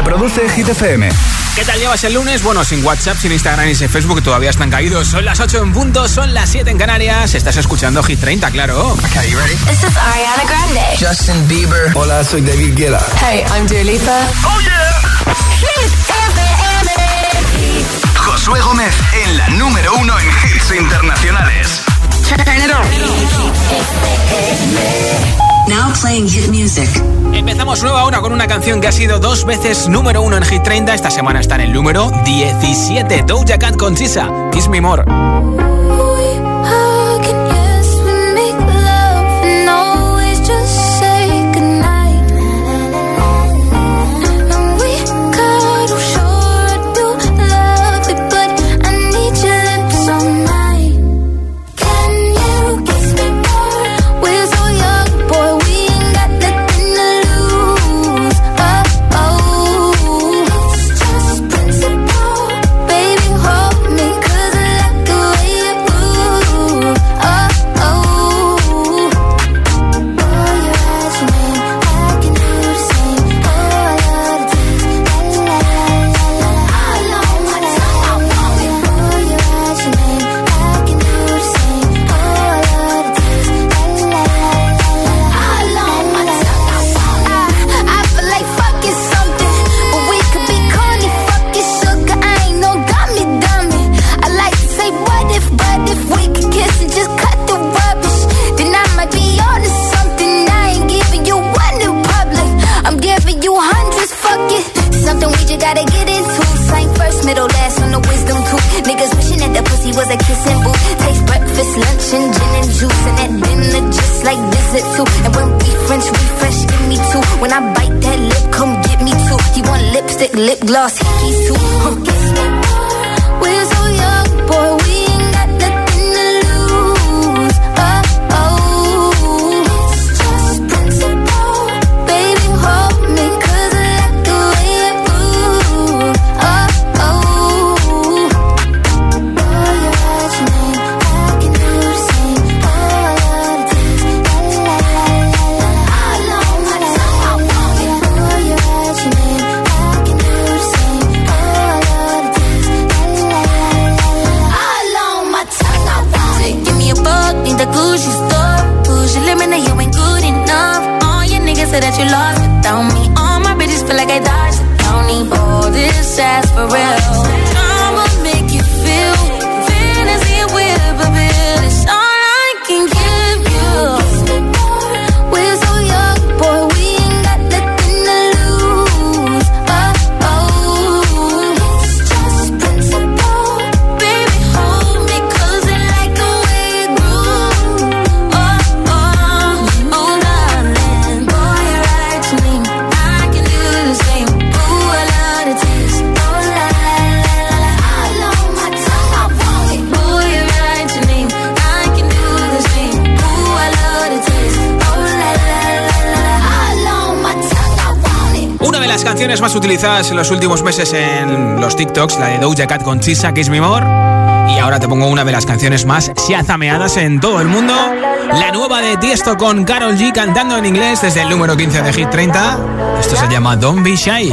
Reproduce Hit FM. ¿Qué tal llevas el lunes? Bueno, sin WhatsApp, sin Instagram y sin Facebook todavía están caídos. Son las 8 en punto, son las 7 en Canarias. Estás escuchando Hit 30, claro. Okay, you ready? This is Ariana Grande. Justin Bieber. Hola, soy David Guetta. Hey, I'm Dua Lipa. Oh yeah. Hit FM. Josué Gómez en la número uno en hits internacionales. Turn it on. Now playing hit music. Empezamos nueva hora con una canción que ha sido dos veces número uno en Hit 30. Esta semana está en el número 17. Doja Cat con Chisa. Kiss Me More. like visit too. And when we French, we fresh, give me two. When I bite that lip, come get me too. He want lipstick, lip gloss, he's too. Huh. Más utilizadas en los últimos meses en los TikToks, la de Doja Cat con Chisa, Kiss Me More. Y ahora te pongo una de las canciones más shazameadas en todo el mundo. La nueva de Tiesto con Carol G cantando en inglés desde el número 15 de Hit 30. Esto se llama Don't Be Shy.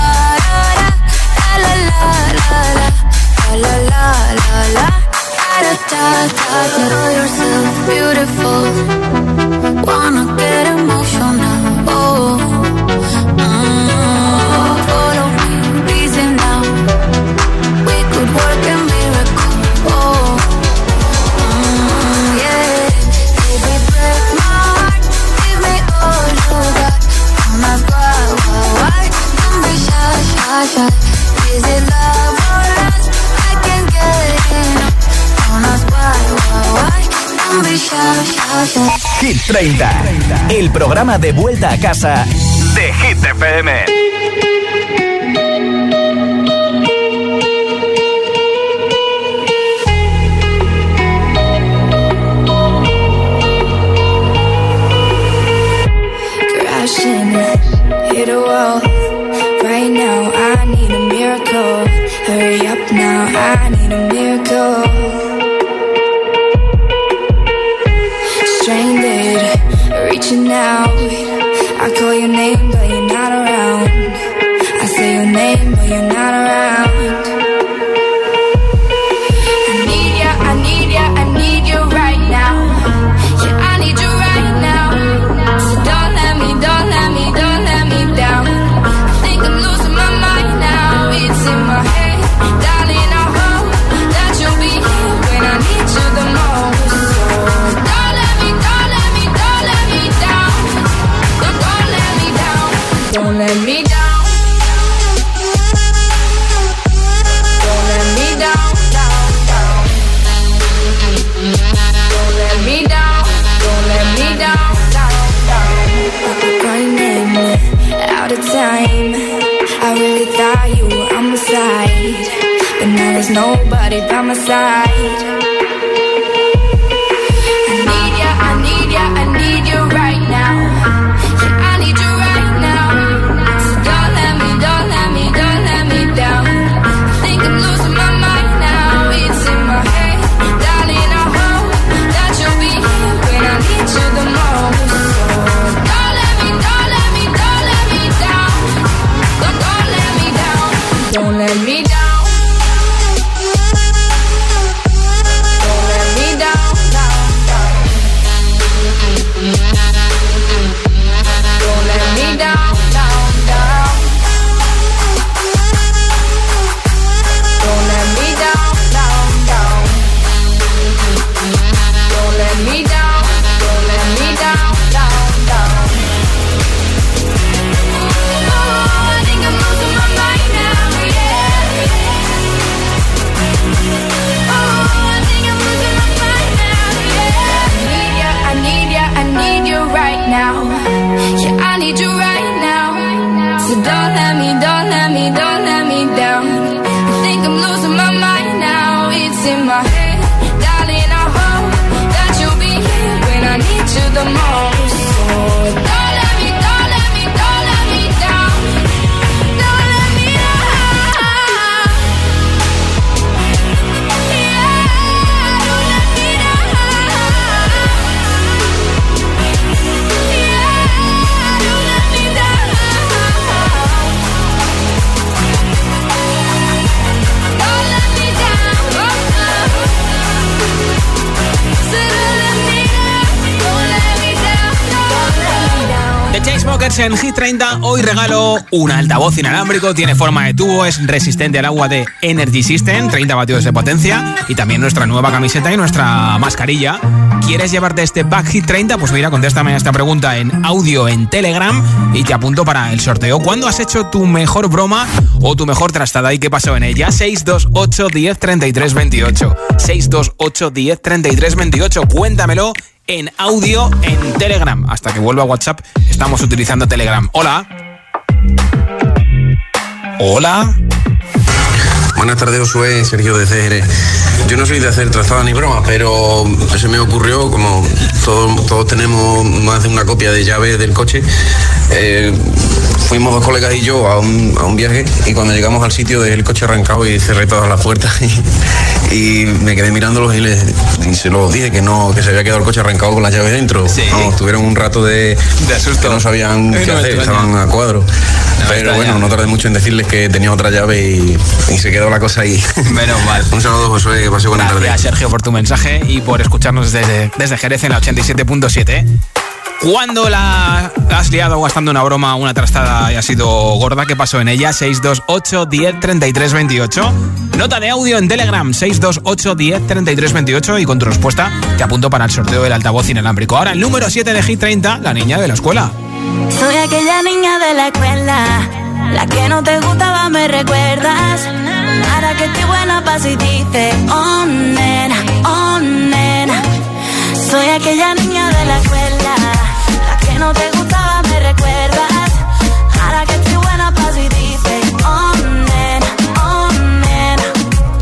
beautiful. Wanna get emotional. Hit 30, el programa de vuelta a casa de Hit FM. Crashing, hit a wall. Right now, I need a miracle. Hurry up now, I need a miracle. nobody by my side. en Hit 30. Hoy regalo un altavoz inalámbrico, tiene forma de tubo, es resistente al agua de Energy System, 30 vatios de potencia y también nuestra nueva camiseta y nuestra mascarilla. ¿Quieres llevarte este pack Hit 30? Pues mira, contéstame a esta pregunta en audio en Telegram y te apunto para el sorteo. ¿Cuándo has hecho tu mejor broma o tu mejor trastada y qué pasó en ella? 628 10 33 28. 628 10 33 28. Cuéntamelo en audio en Telegram. Hasta que vuelva a WhatsApp, estamos utilizando Telegram. Hola. Hola. Buenas tardes, Josué, Sergio de CR. Yo no soy de hacer trazadas ni bromas, pero se me ocurrió, como todos, todos tenemos más de una copia de llave del coche, eh, fuimos dos colegas y yo a un, a un viaje y cuando llegamos al sitio dejé el coche arrancado y cerré todas las puertas y, y me quedé mirándolos y, les, y se los dije que no, que se había quedado el coche arrancado con las llaves dentro. Sí. Vamos, tuvieron un rato de, De asusto. que no sabían qué no hacer, estaban a cuadro. Pero bueno, no tardé mucho en decirles que tenía otra llave y, y se quedó la cosa ahí. Menos mal. Un saludo, Josué, que pase buena tarde. Gracias, Sergio, por tu mensaje y por escucharnos desde, desde Jerez en la 87.7. ¿Cuándo la has liado gastando una broma, una trastada y ha sido gorda? ¿Qué pasó en ella? 628 10 33 28. Nota de audio en Telegram 628 10 33 28 y con tu respuesta te apunto para el sorteo del altavoz inalámbrico. Ahora el número 7 de Hit 30, la niña de la escuela. Soy aquella niña de la escuela, la que no te gustaba, me recuerdas. Ahora que estoy buena pa' si dices, oh oh nena. Soy aquella niña de la escuela, no te gustaba, me recuerdas. Ahora que estoy buena pa' si dices, oh nena, oh nena.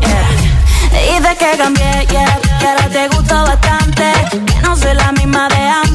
Yeah. Dices que cambié, yeah, que ahora te gusto bastante. Que no soy la misma de antes.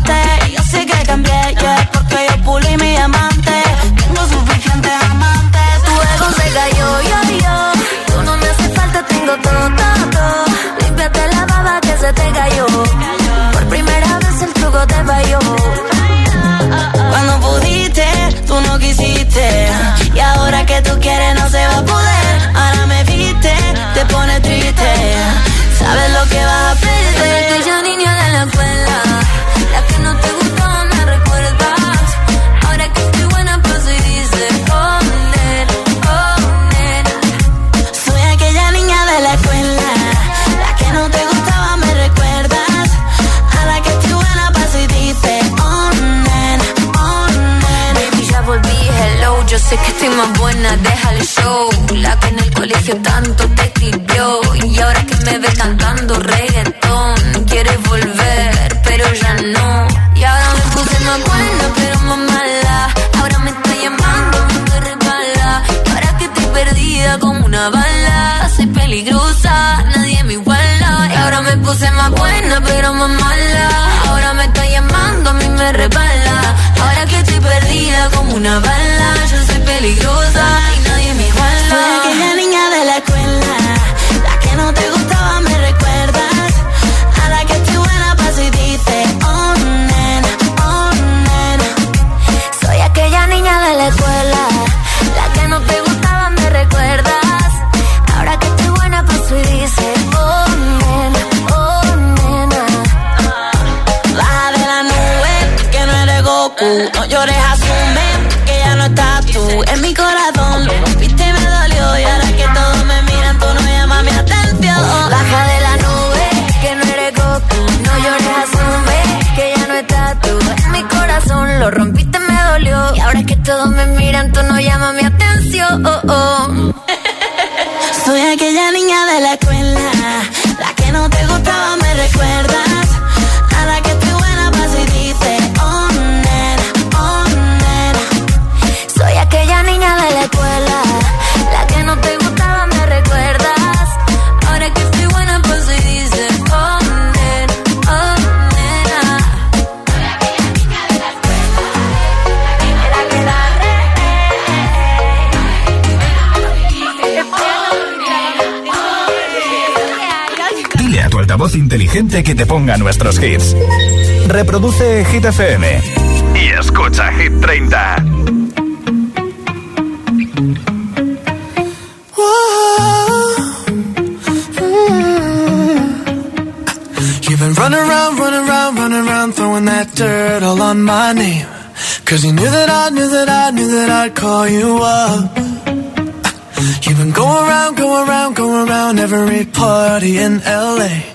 Lo rompiste, inteligente que te ponga nuestros hits. Reproduce Hit FM. Y escucha Hit 30. You've been running around, running around, running around, throwing that dirt all on my name. Cause you knew that I knew that I knew that I'd call you up. You've been going around, going around, going around every party in LA.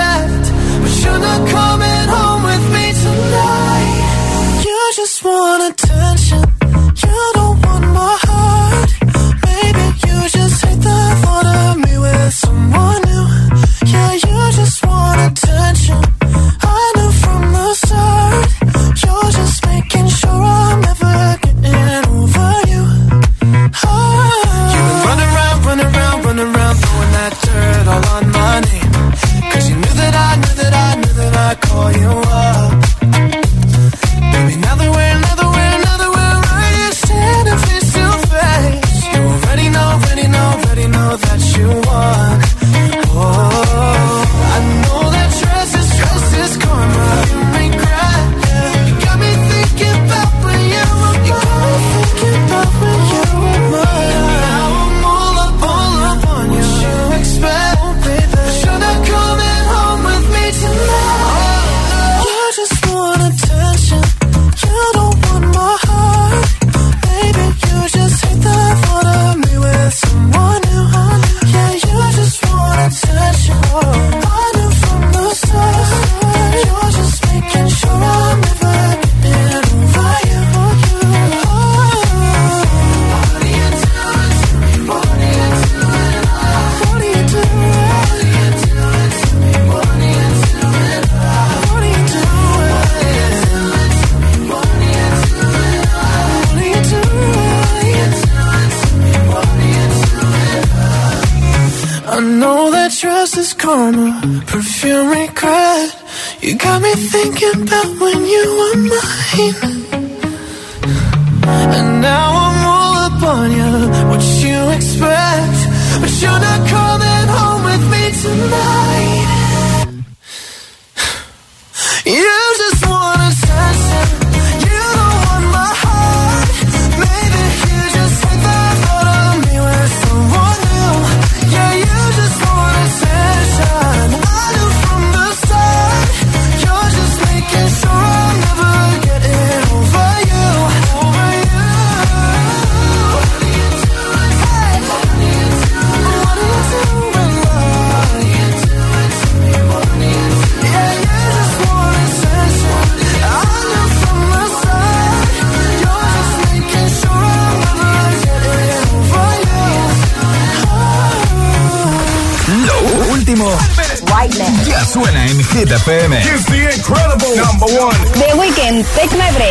Hit FM. Here's the incredible number one. The Weekend, Take My Breath.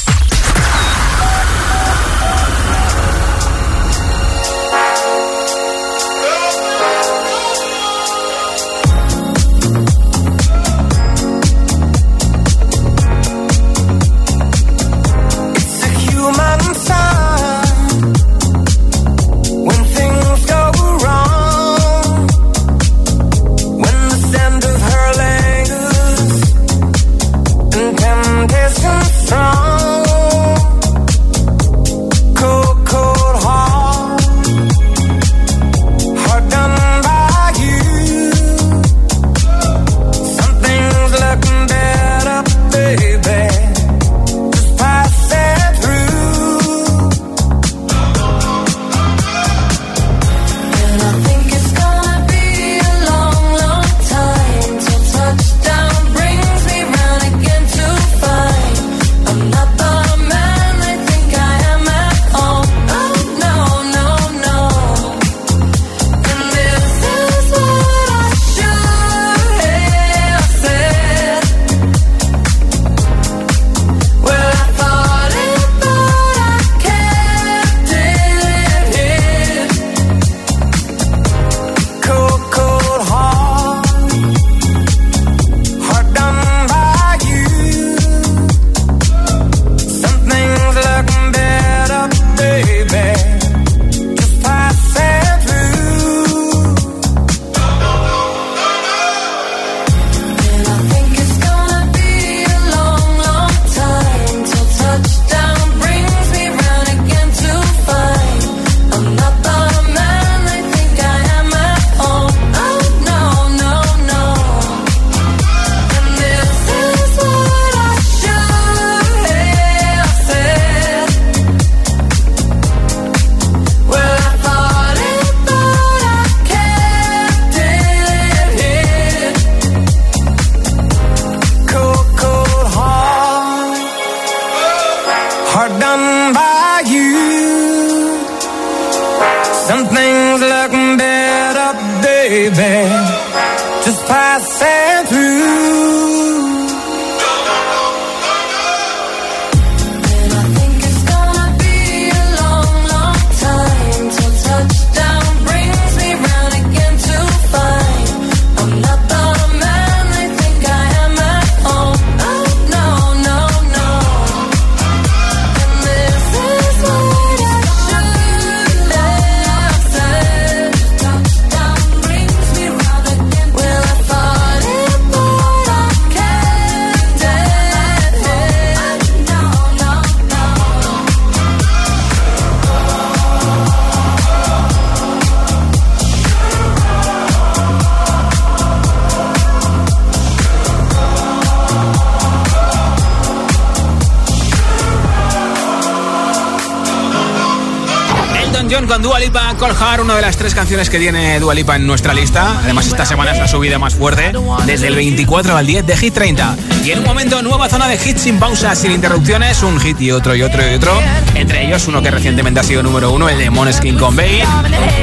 Call una de las tres canciones que tiene Dua Lipa en nuestra lista. Además, esta semana es la subida más fuerte, desde el 24 al 10 de Hit 30. Y en un momento, nueva zona de hits sin pausas, sin interrupciones, un hit y otro y otro y otro. Entre ellos, uno que recientemente ha sido número uno, el de Moneskin con Bane.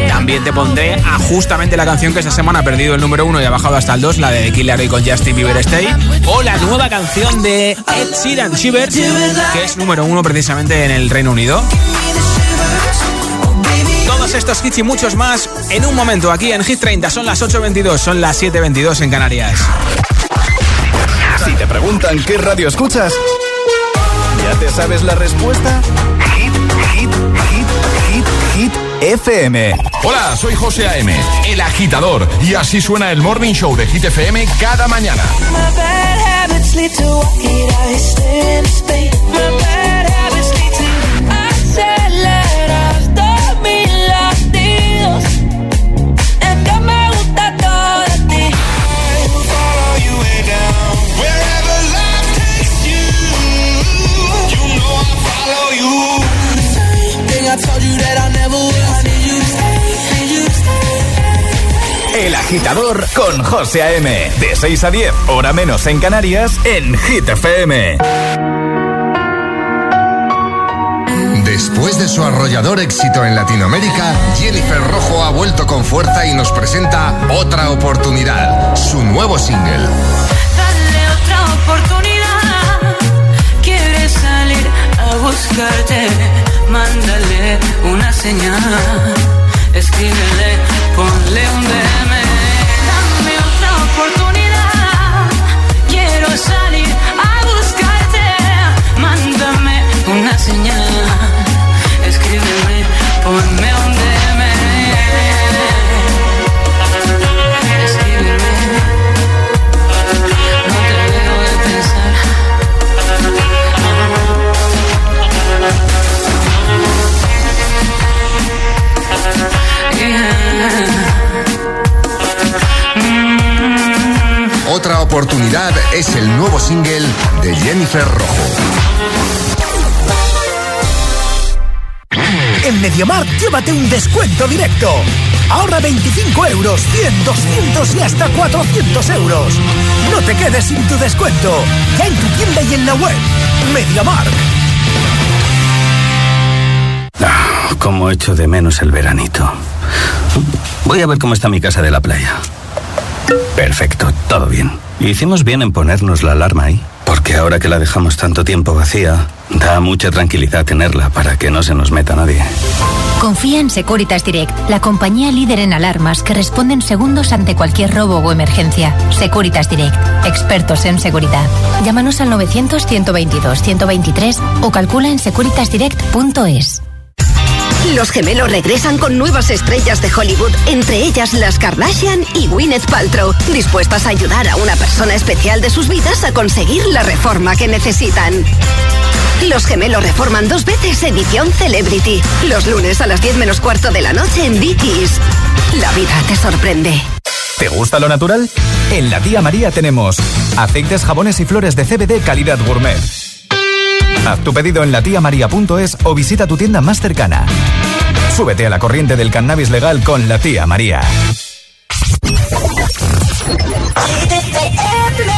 También te pondré a justamente la canción que esta semana ha perdido el número uno y ha bajado hasta el 2, la de Killer con Justin Bieber Stay. O la nueva canción de Ed Sheeran Shivers, que es número uno precisamente en el Reino Unido estos hits y muchos más en un momento aquí en Hit 30. Son las 8.22, son las 7.22 en Canarias. Si te preguntan qué radio escuchas, ¿ya te sabes la respuesta? Hit, hit, hit, hit, hit. FM. Hola, soy José A.M., el agitador, y así suena el Morning Show de Hit FM cada mañana. Agitador con José A.M. De 6 a 10, hora menos en Canarias, en Hit FM. Después de su arrollador éxito en Latinoamérica, Jennifer Rojo ha vuelto con fuerza y nos presenta Otra Oportunidad, su nuevo single. Dale otra oportunidad. Quieres salir a buscarte, mándale una señal. Escríbele, ponle un DM. Otra Oportunidad es el nuevo single de Jennifer Rojo. En MediaMarkt llévate un descuento directo. Ahorra 25 euros, 100, 200 y hasta 400 euros. No te quedes sin tu descuento. Ya en tu tienda y en la web. MediaMarkt. Ah, Como echo de menos el veranito. Voy a ver cómo está mi casa de la playa. Perfecto, todo bien. Hicimos bien en ponernos la alarma ahí, porque ahora que la dejamos tanto tiempo vacía, da mucha tranquilidad tenerla para que no se nos meta nadie. Confía en Securitas Direct, la compañía líder en alarmas que responde en segundos ante cualquier robo o emergencia. Securitas Direct, expertos en seguridad. Llámanos al 900-122-123 o calcula en securitasdirect.es. Los gemelos regresan con nuevas estrellas de Hollywood, entre ellas las Kardashian y Gwyneth Paltrow, dispuestas a ayudar a una persona especial de sus vidas a conseguir la reforma que necesitan. Los gemelos reforman dos veces edición Celebrity, los lunes a las 10 menos cuarto de la noche en Dickies. La vida te sorprende. ¿Te gusta lo natural? En la tía María tenemos aceites, jabones y flores de CBD calidad gourmet. Haz tu pedido en latiamaria.es o visita tu tienda más cercana. Súbete a la corriente del cannabis legal con la tía María.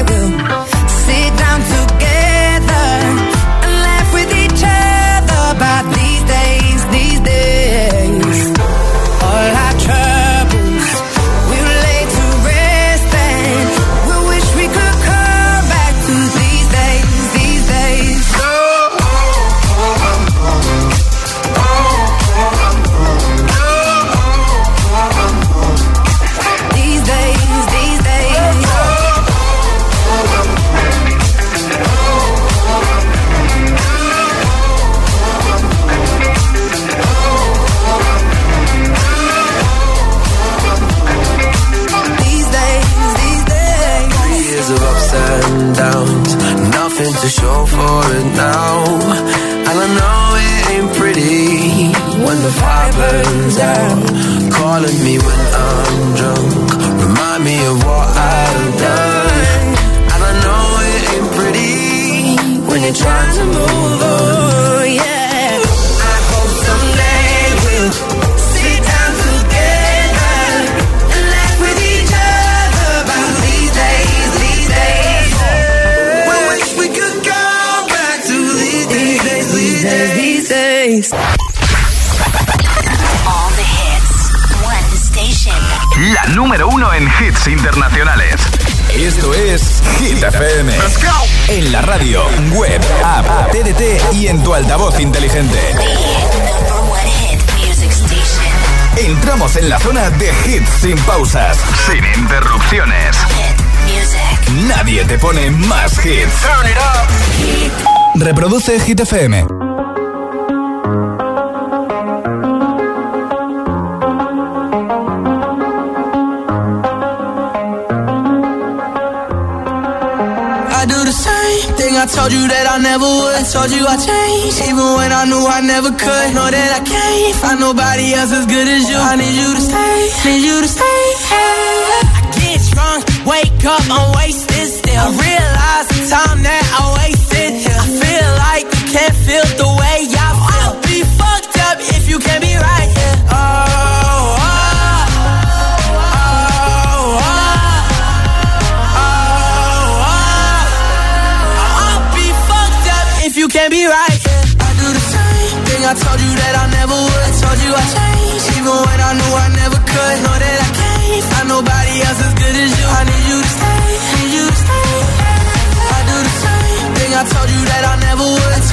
pone más hits. Reproduce Hit FM. I do the same thing I told you that I never would. I told you I changed, even when I knew I never could. Know that I can't find nobody else as good as you. I need you to stay, need you to stay. I get drunk, wake up, I'm wasted. I realize the time that I wasted. I feel like can't feel the way feel. I'll be fucked up if you can't be right here. Oh, oh, oh, oh, oh. I'll be fucked up if you can't be right. Yeah. I do the same thing I told you that I never would. I told you I changed,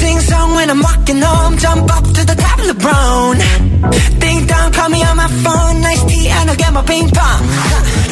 Sing song when I'm walking home, jump up to the top of the brown. Ding dong, call me on my phone, nice tea, and I'll get my ping pong.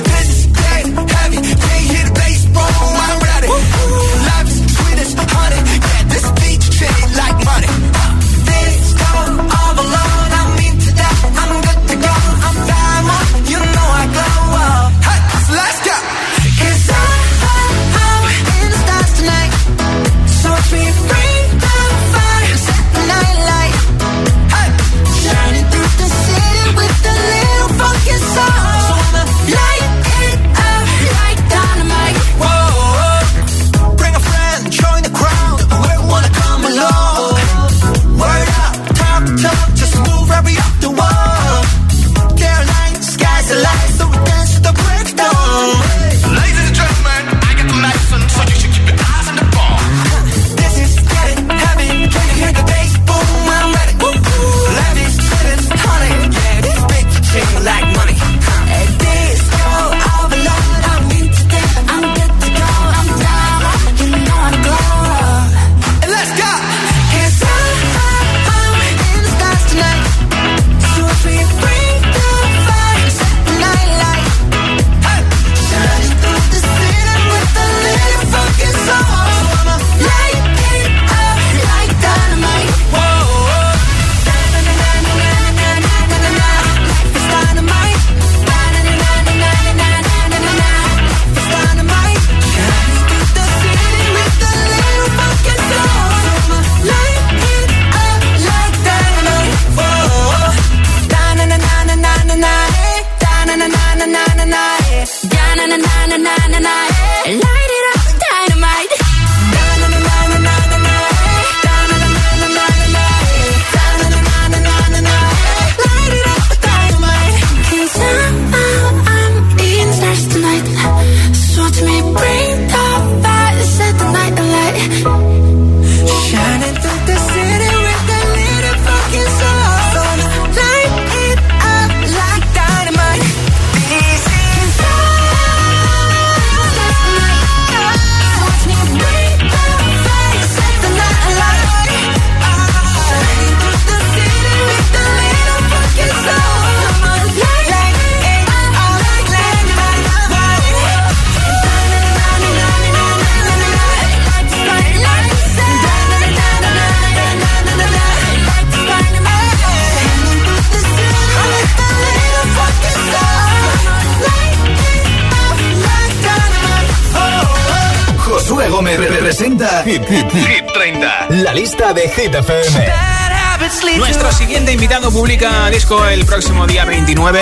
Nuestro siguiente invitado publica disco el próximo día 29.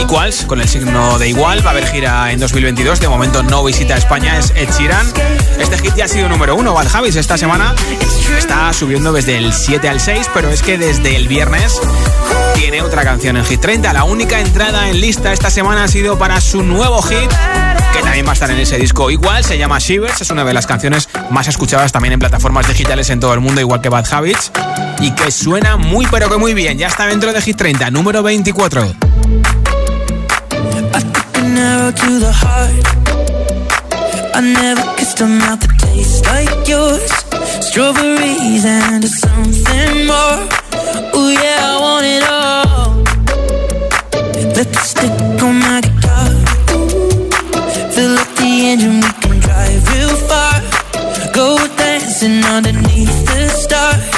Equals, con el signo de igual, va a haber gira en 2022. De momento no visita España, es Ed Sheeran. Este hit ya ha sido número uno, Bad Habits, esta semana. Está subiendo desde el 7 al 6, pero es que desde el viernes tiene otra canción en Hit 30. La única entrada en lista esta semana ha sido para su nuevo hit, que también va a estar en ese disco igual. Se llama Shivers, es una de las canciones más escuchadas también en plataformas digitales en todo el mundo, igual que Bad Habits, y que suena muy pero que muy bien. Ya está dentro de Hit 30, número 24. Let the stick on my guitar. underneath the stars.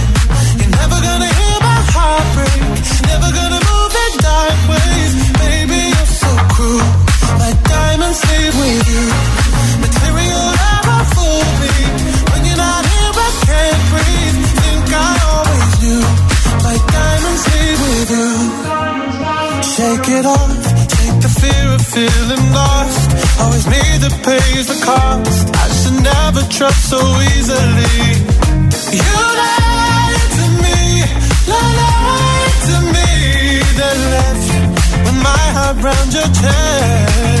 with you. Material me. When you're not here, I can't breathe. Think I always knew. Like diamonds with you. Shake it off. Take the fear of feeling lost. Always pays the cost. I should never trust so easily. You lied to me. Lied to me. Then left with my heart round your chest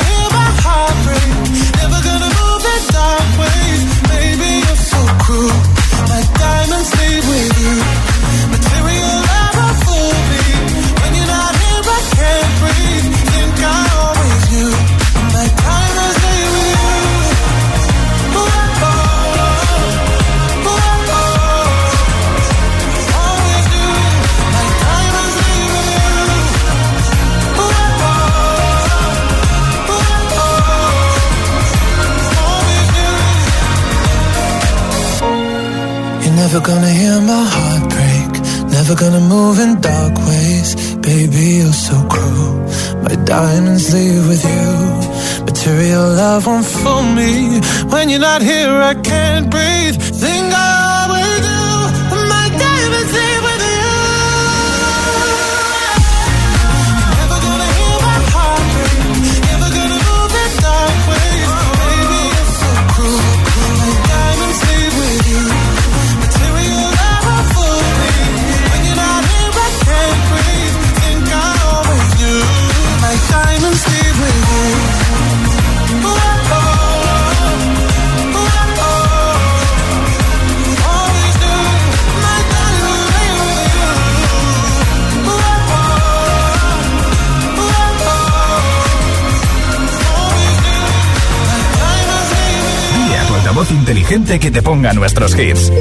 pide que te ponga nuestros hits.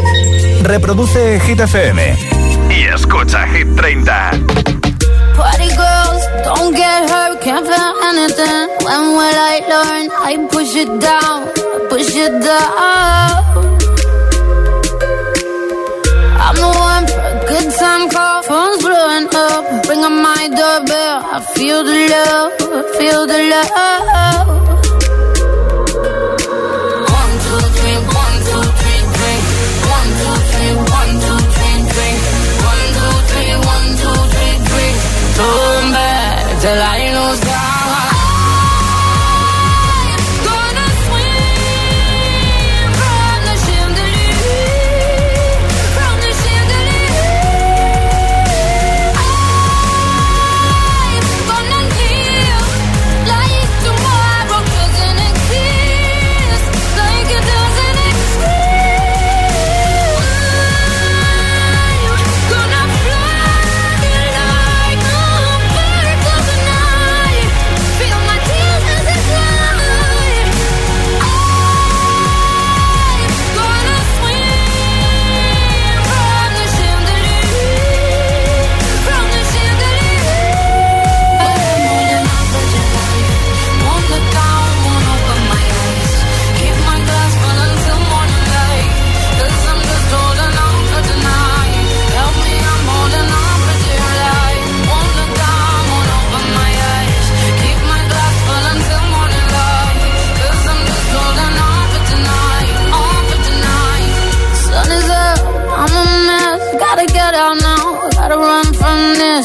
Reproduce Hit FM y escucha Hit 30. Party girls, don't get hurt, can't feel anything. When will I learn? I push it down, push it down. I'm the one for a good time call, phone's blowing up. Ring on my doorbell, I feel the love, I feel the love.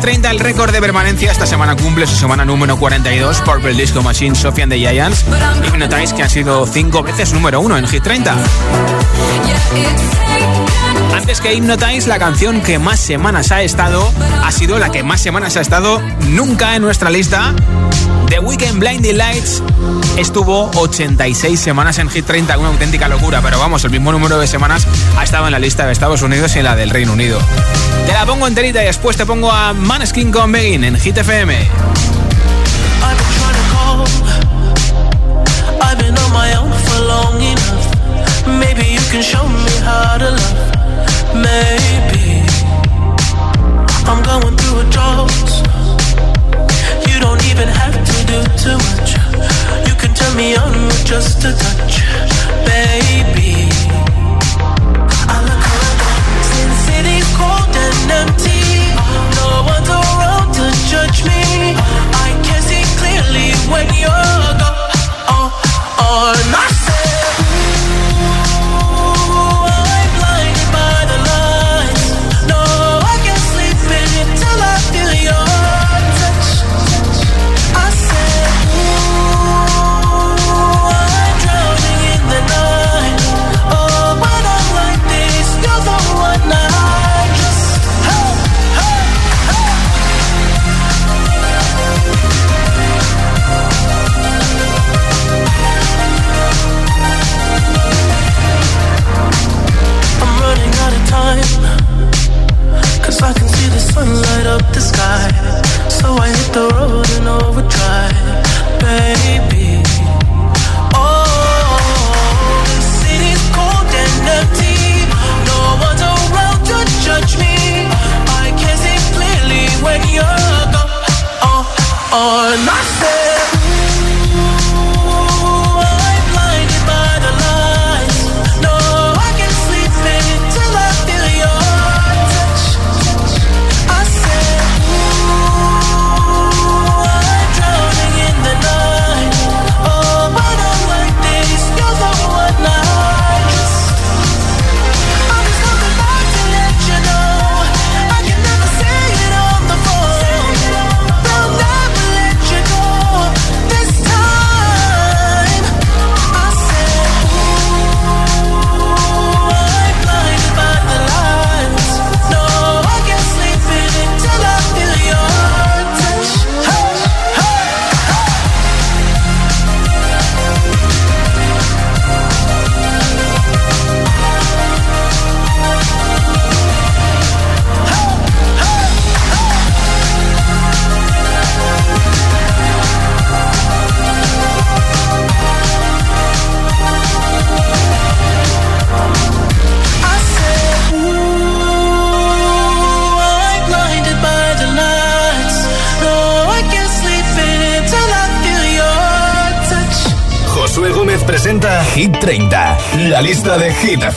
30 el récord de permanencia. Esta semana cumple su semana número 42. Purple Disco Machine, Sophie and the Giants. Y notáis que han sido cinco veces número uno en Hit 30. Antes que hipnotáis, la canción que más semanas ha estado ha sido la que más semanas ha estado nunca en nuestra lista The Weekend Blinding Lights estuvo 86 semanas en Hit 30, una auténtica locura, pero vamos, el mismo número de semanas ha estado en la lista de Estados Unidos y en la del Reino Unido. Te la pongo enterita y después te pongo a Maneskin con Begin en Hit FM.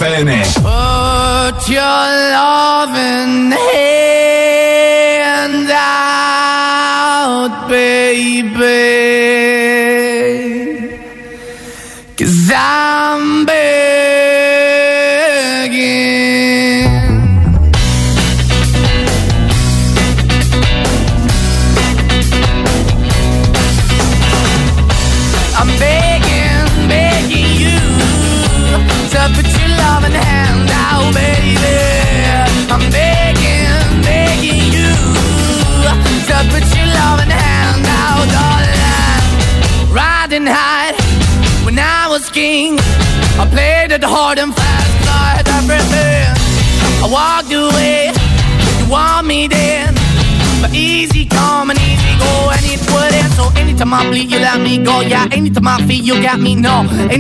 FM.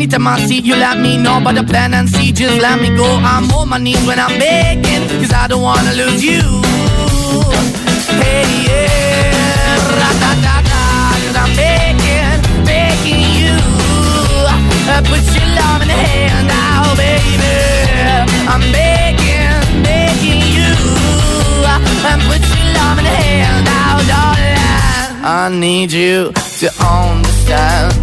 Anytime I see you, let me know about the plan and see. Just let me go. I'm on my knees when I'm begging, cause I don't wanna lose you. Hey, yeah. Ra-da-da-da, cause I'm begging, begging you. Uh, put your love in the hand now, oh, baby. I'm begging, begging you. Uh, put your love in the hand now, oh, darling. I need you to understand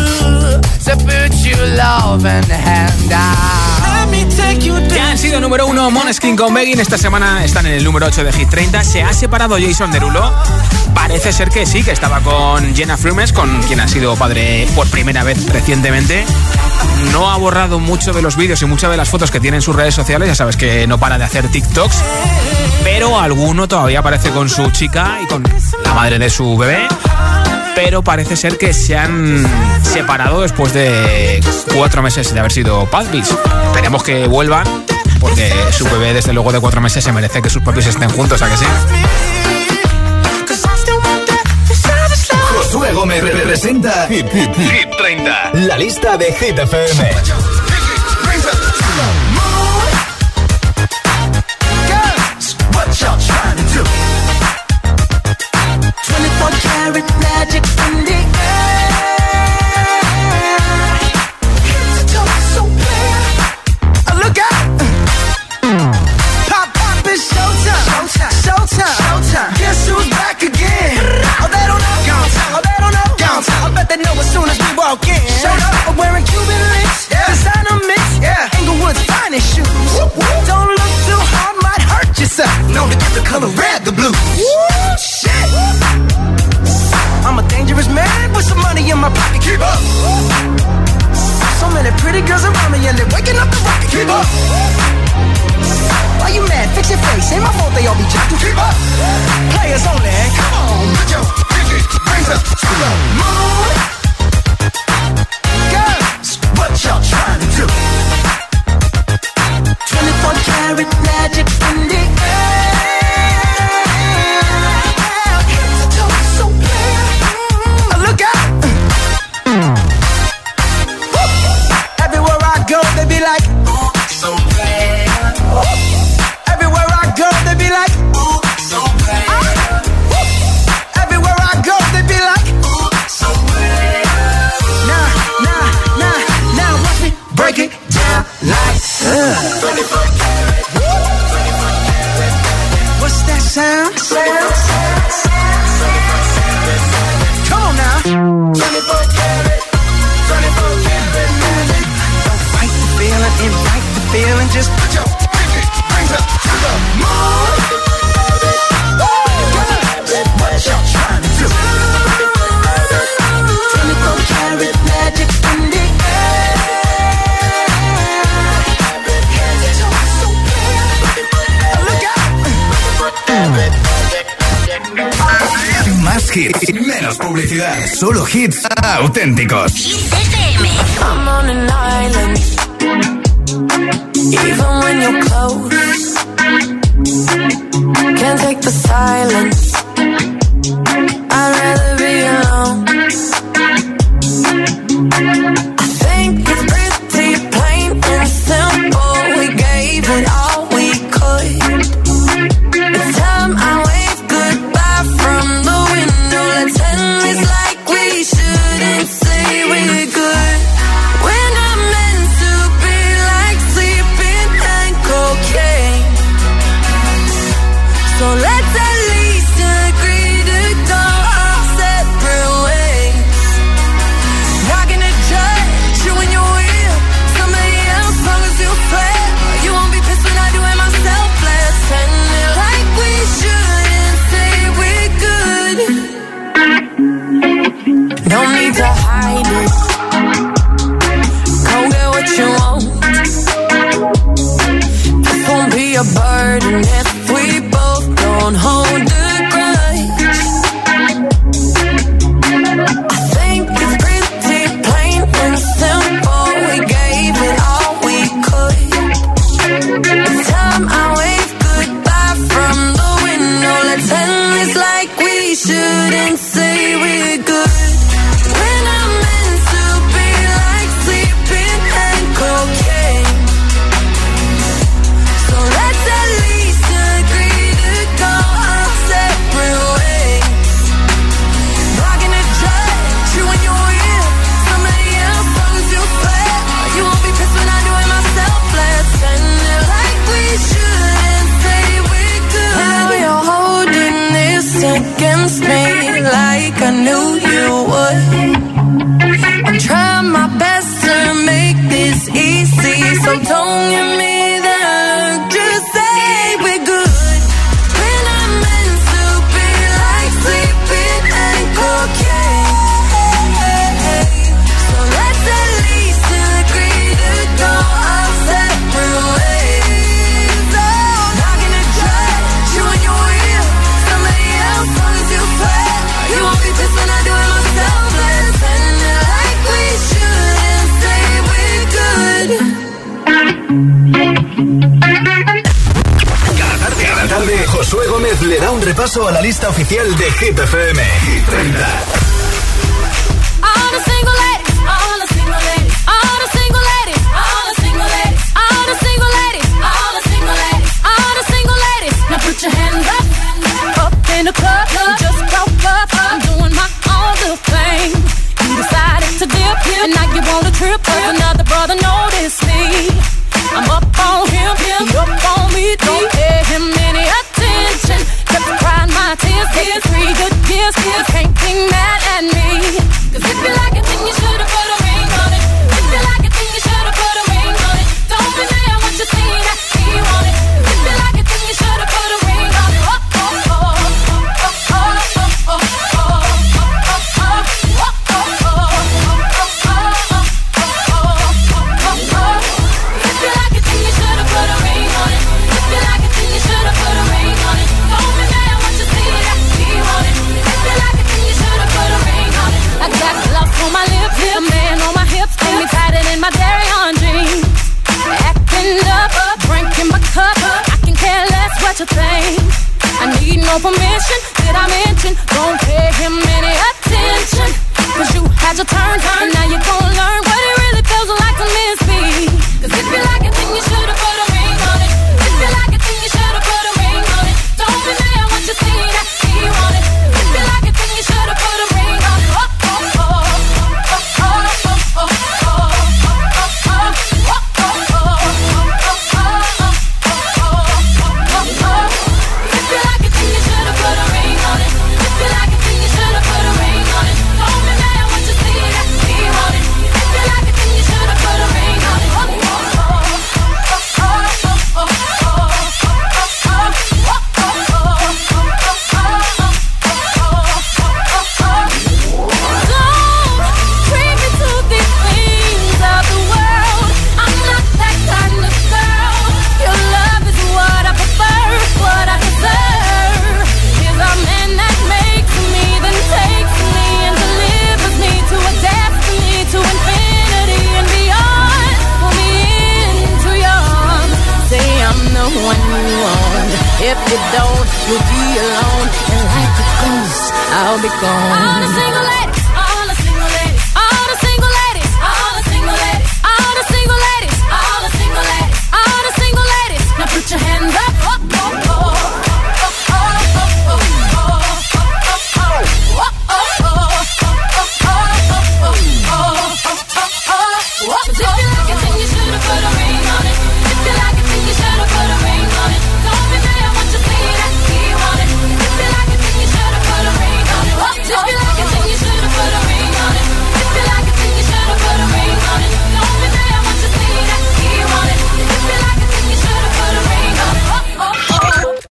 to put your loving hand out. Let me take you Ya han sido número uno Moneskin con Begging. Esta semana están en el número 8 de Hit 30. ¿Se ha separado Jason Derulo? Parece ser que sí, que estaba con Jenna Frumes, con quien ha sido padre por primera vez recientemente. No ha borrado mucho de los vídeos y muchas de las fotos que tiene en sus redes sociales. Ya sabes que no para de hacer TikToks. Pero alguno todavía aparece con su chica y con la madre de su bebé. Pero parece ser que se han separado después de cuatro meses de haber sido padres. Esperemos que vuelvan, porque su bebé, desde luego de cuatro meses, se merece que sus papis estén juntos, ¿a que sí? Josué Gómez representa Hit, Hit, Hit 30. La lista de Hit FM. The color red, the blue. Shit. I'm a dangerous man with some money in my pocket. Keep up. So many pretty girls around me and they're waking up the rocket. Keep up. Why you mad? Fix your face. Ain't my fault they all be jacking. Keep up. Players only. Come on, put your pinky rings up to the moon. Girls, what y'all trying to do? 24 karat magic in the air. Solo hits auténticos. repaso a la lista oficial de Hit FM. Hit 30. All the single ladies, all the single ladies, all the single ladies, all the single ladies, all the single ladies, all the single ladies, all the single ladies. Now put your hands up, up in the club, just broke up. I'm doing my own little thing. You decided to dip, and now you wanna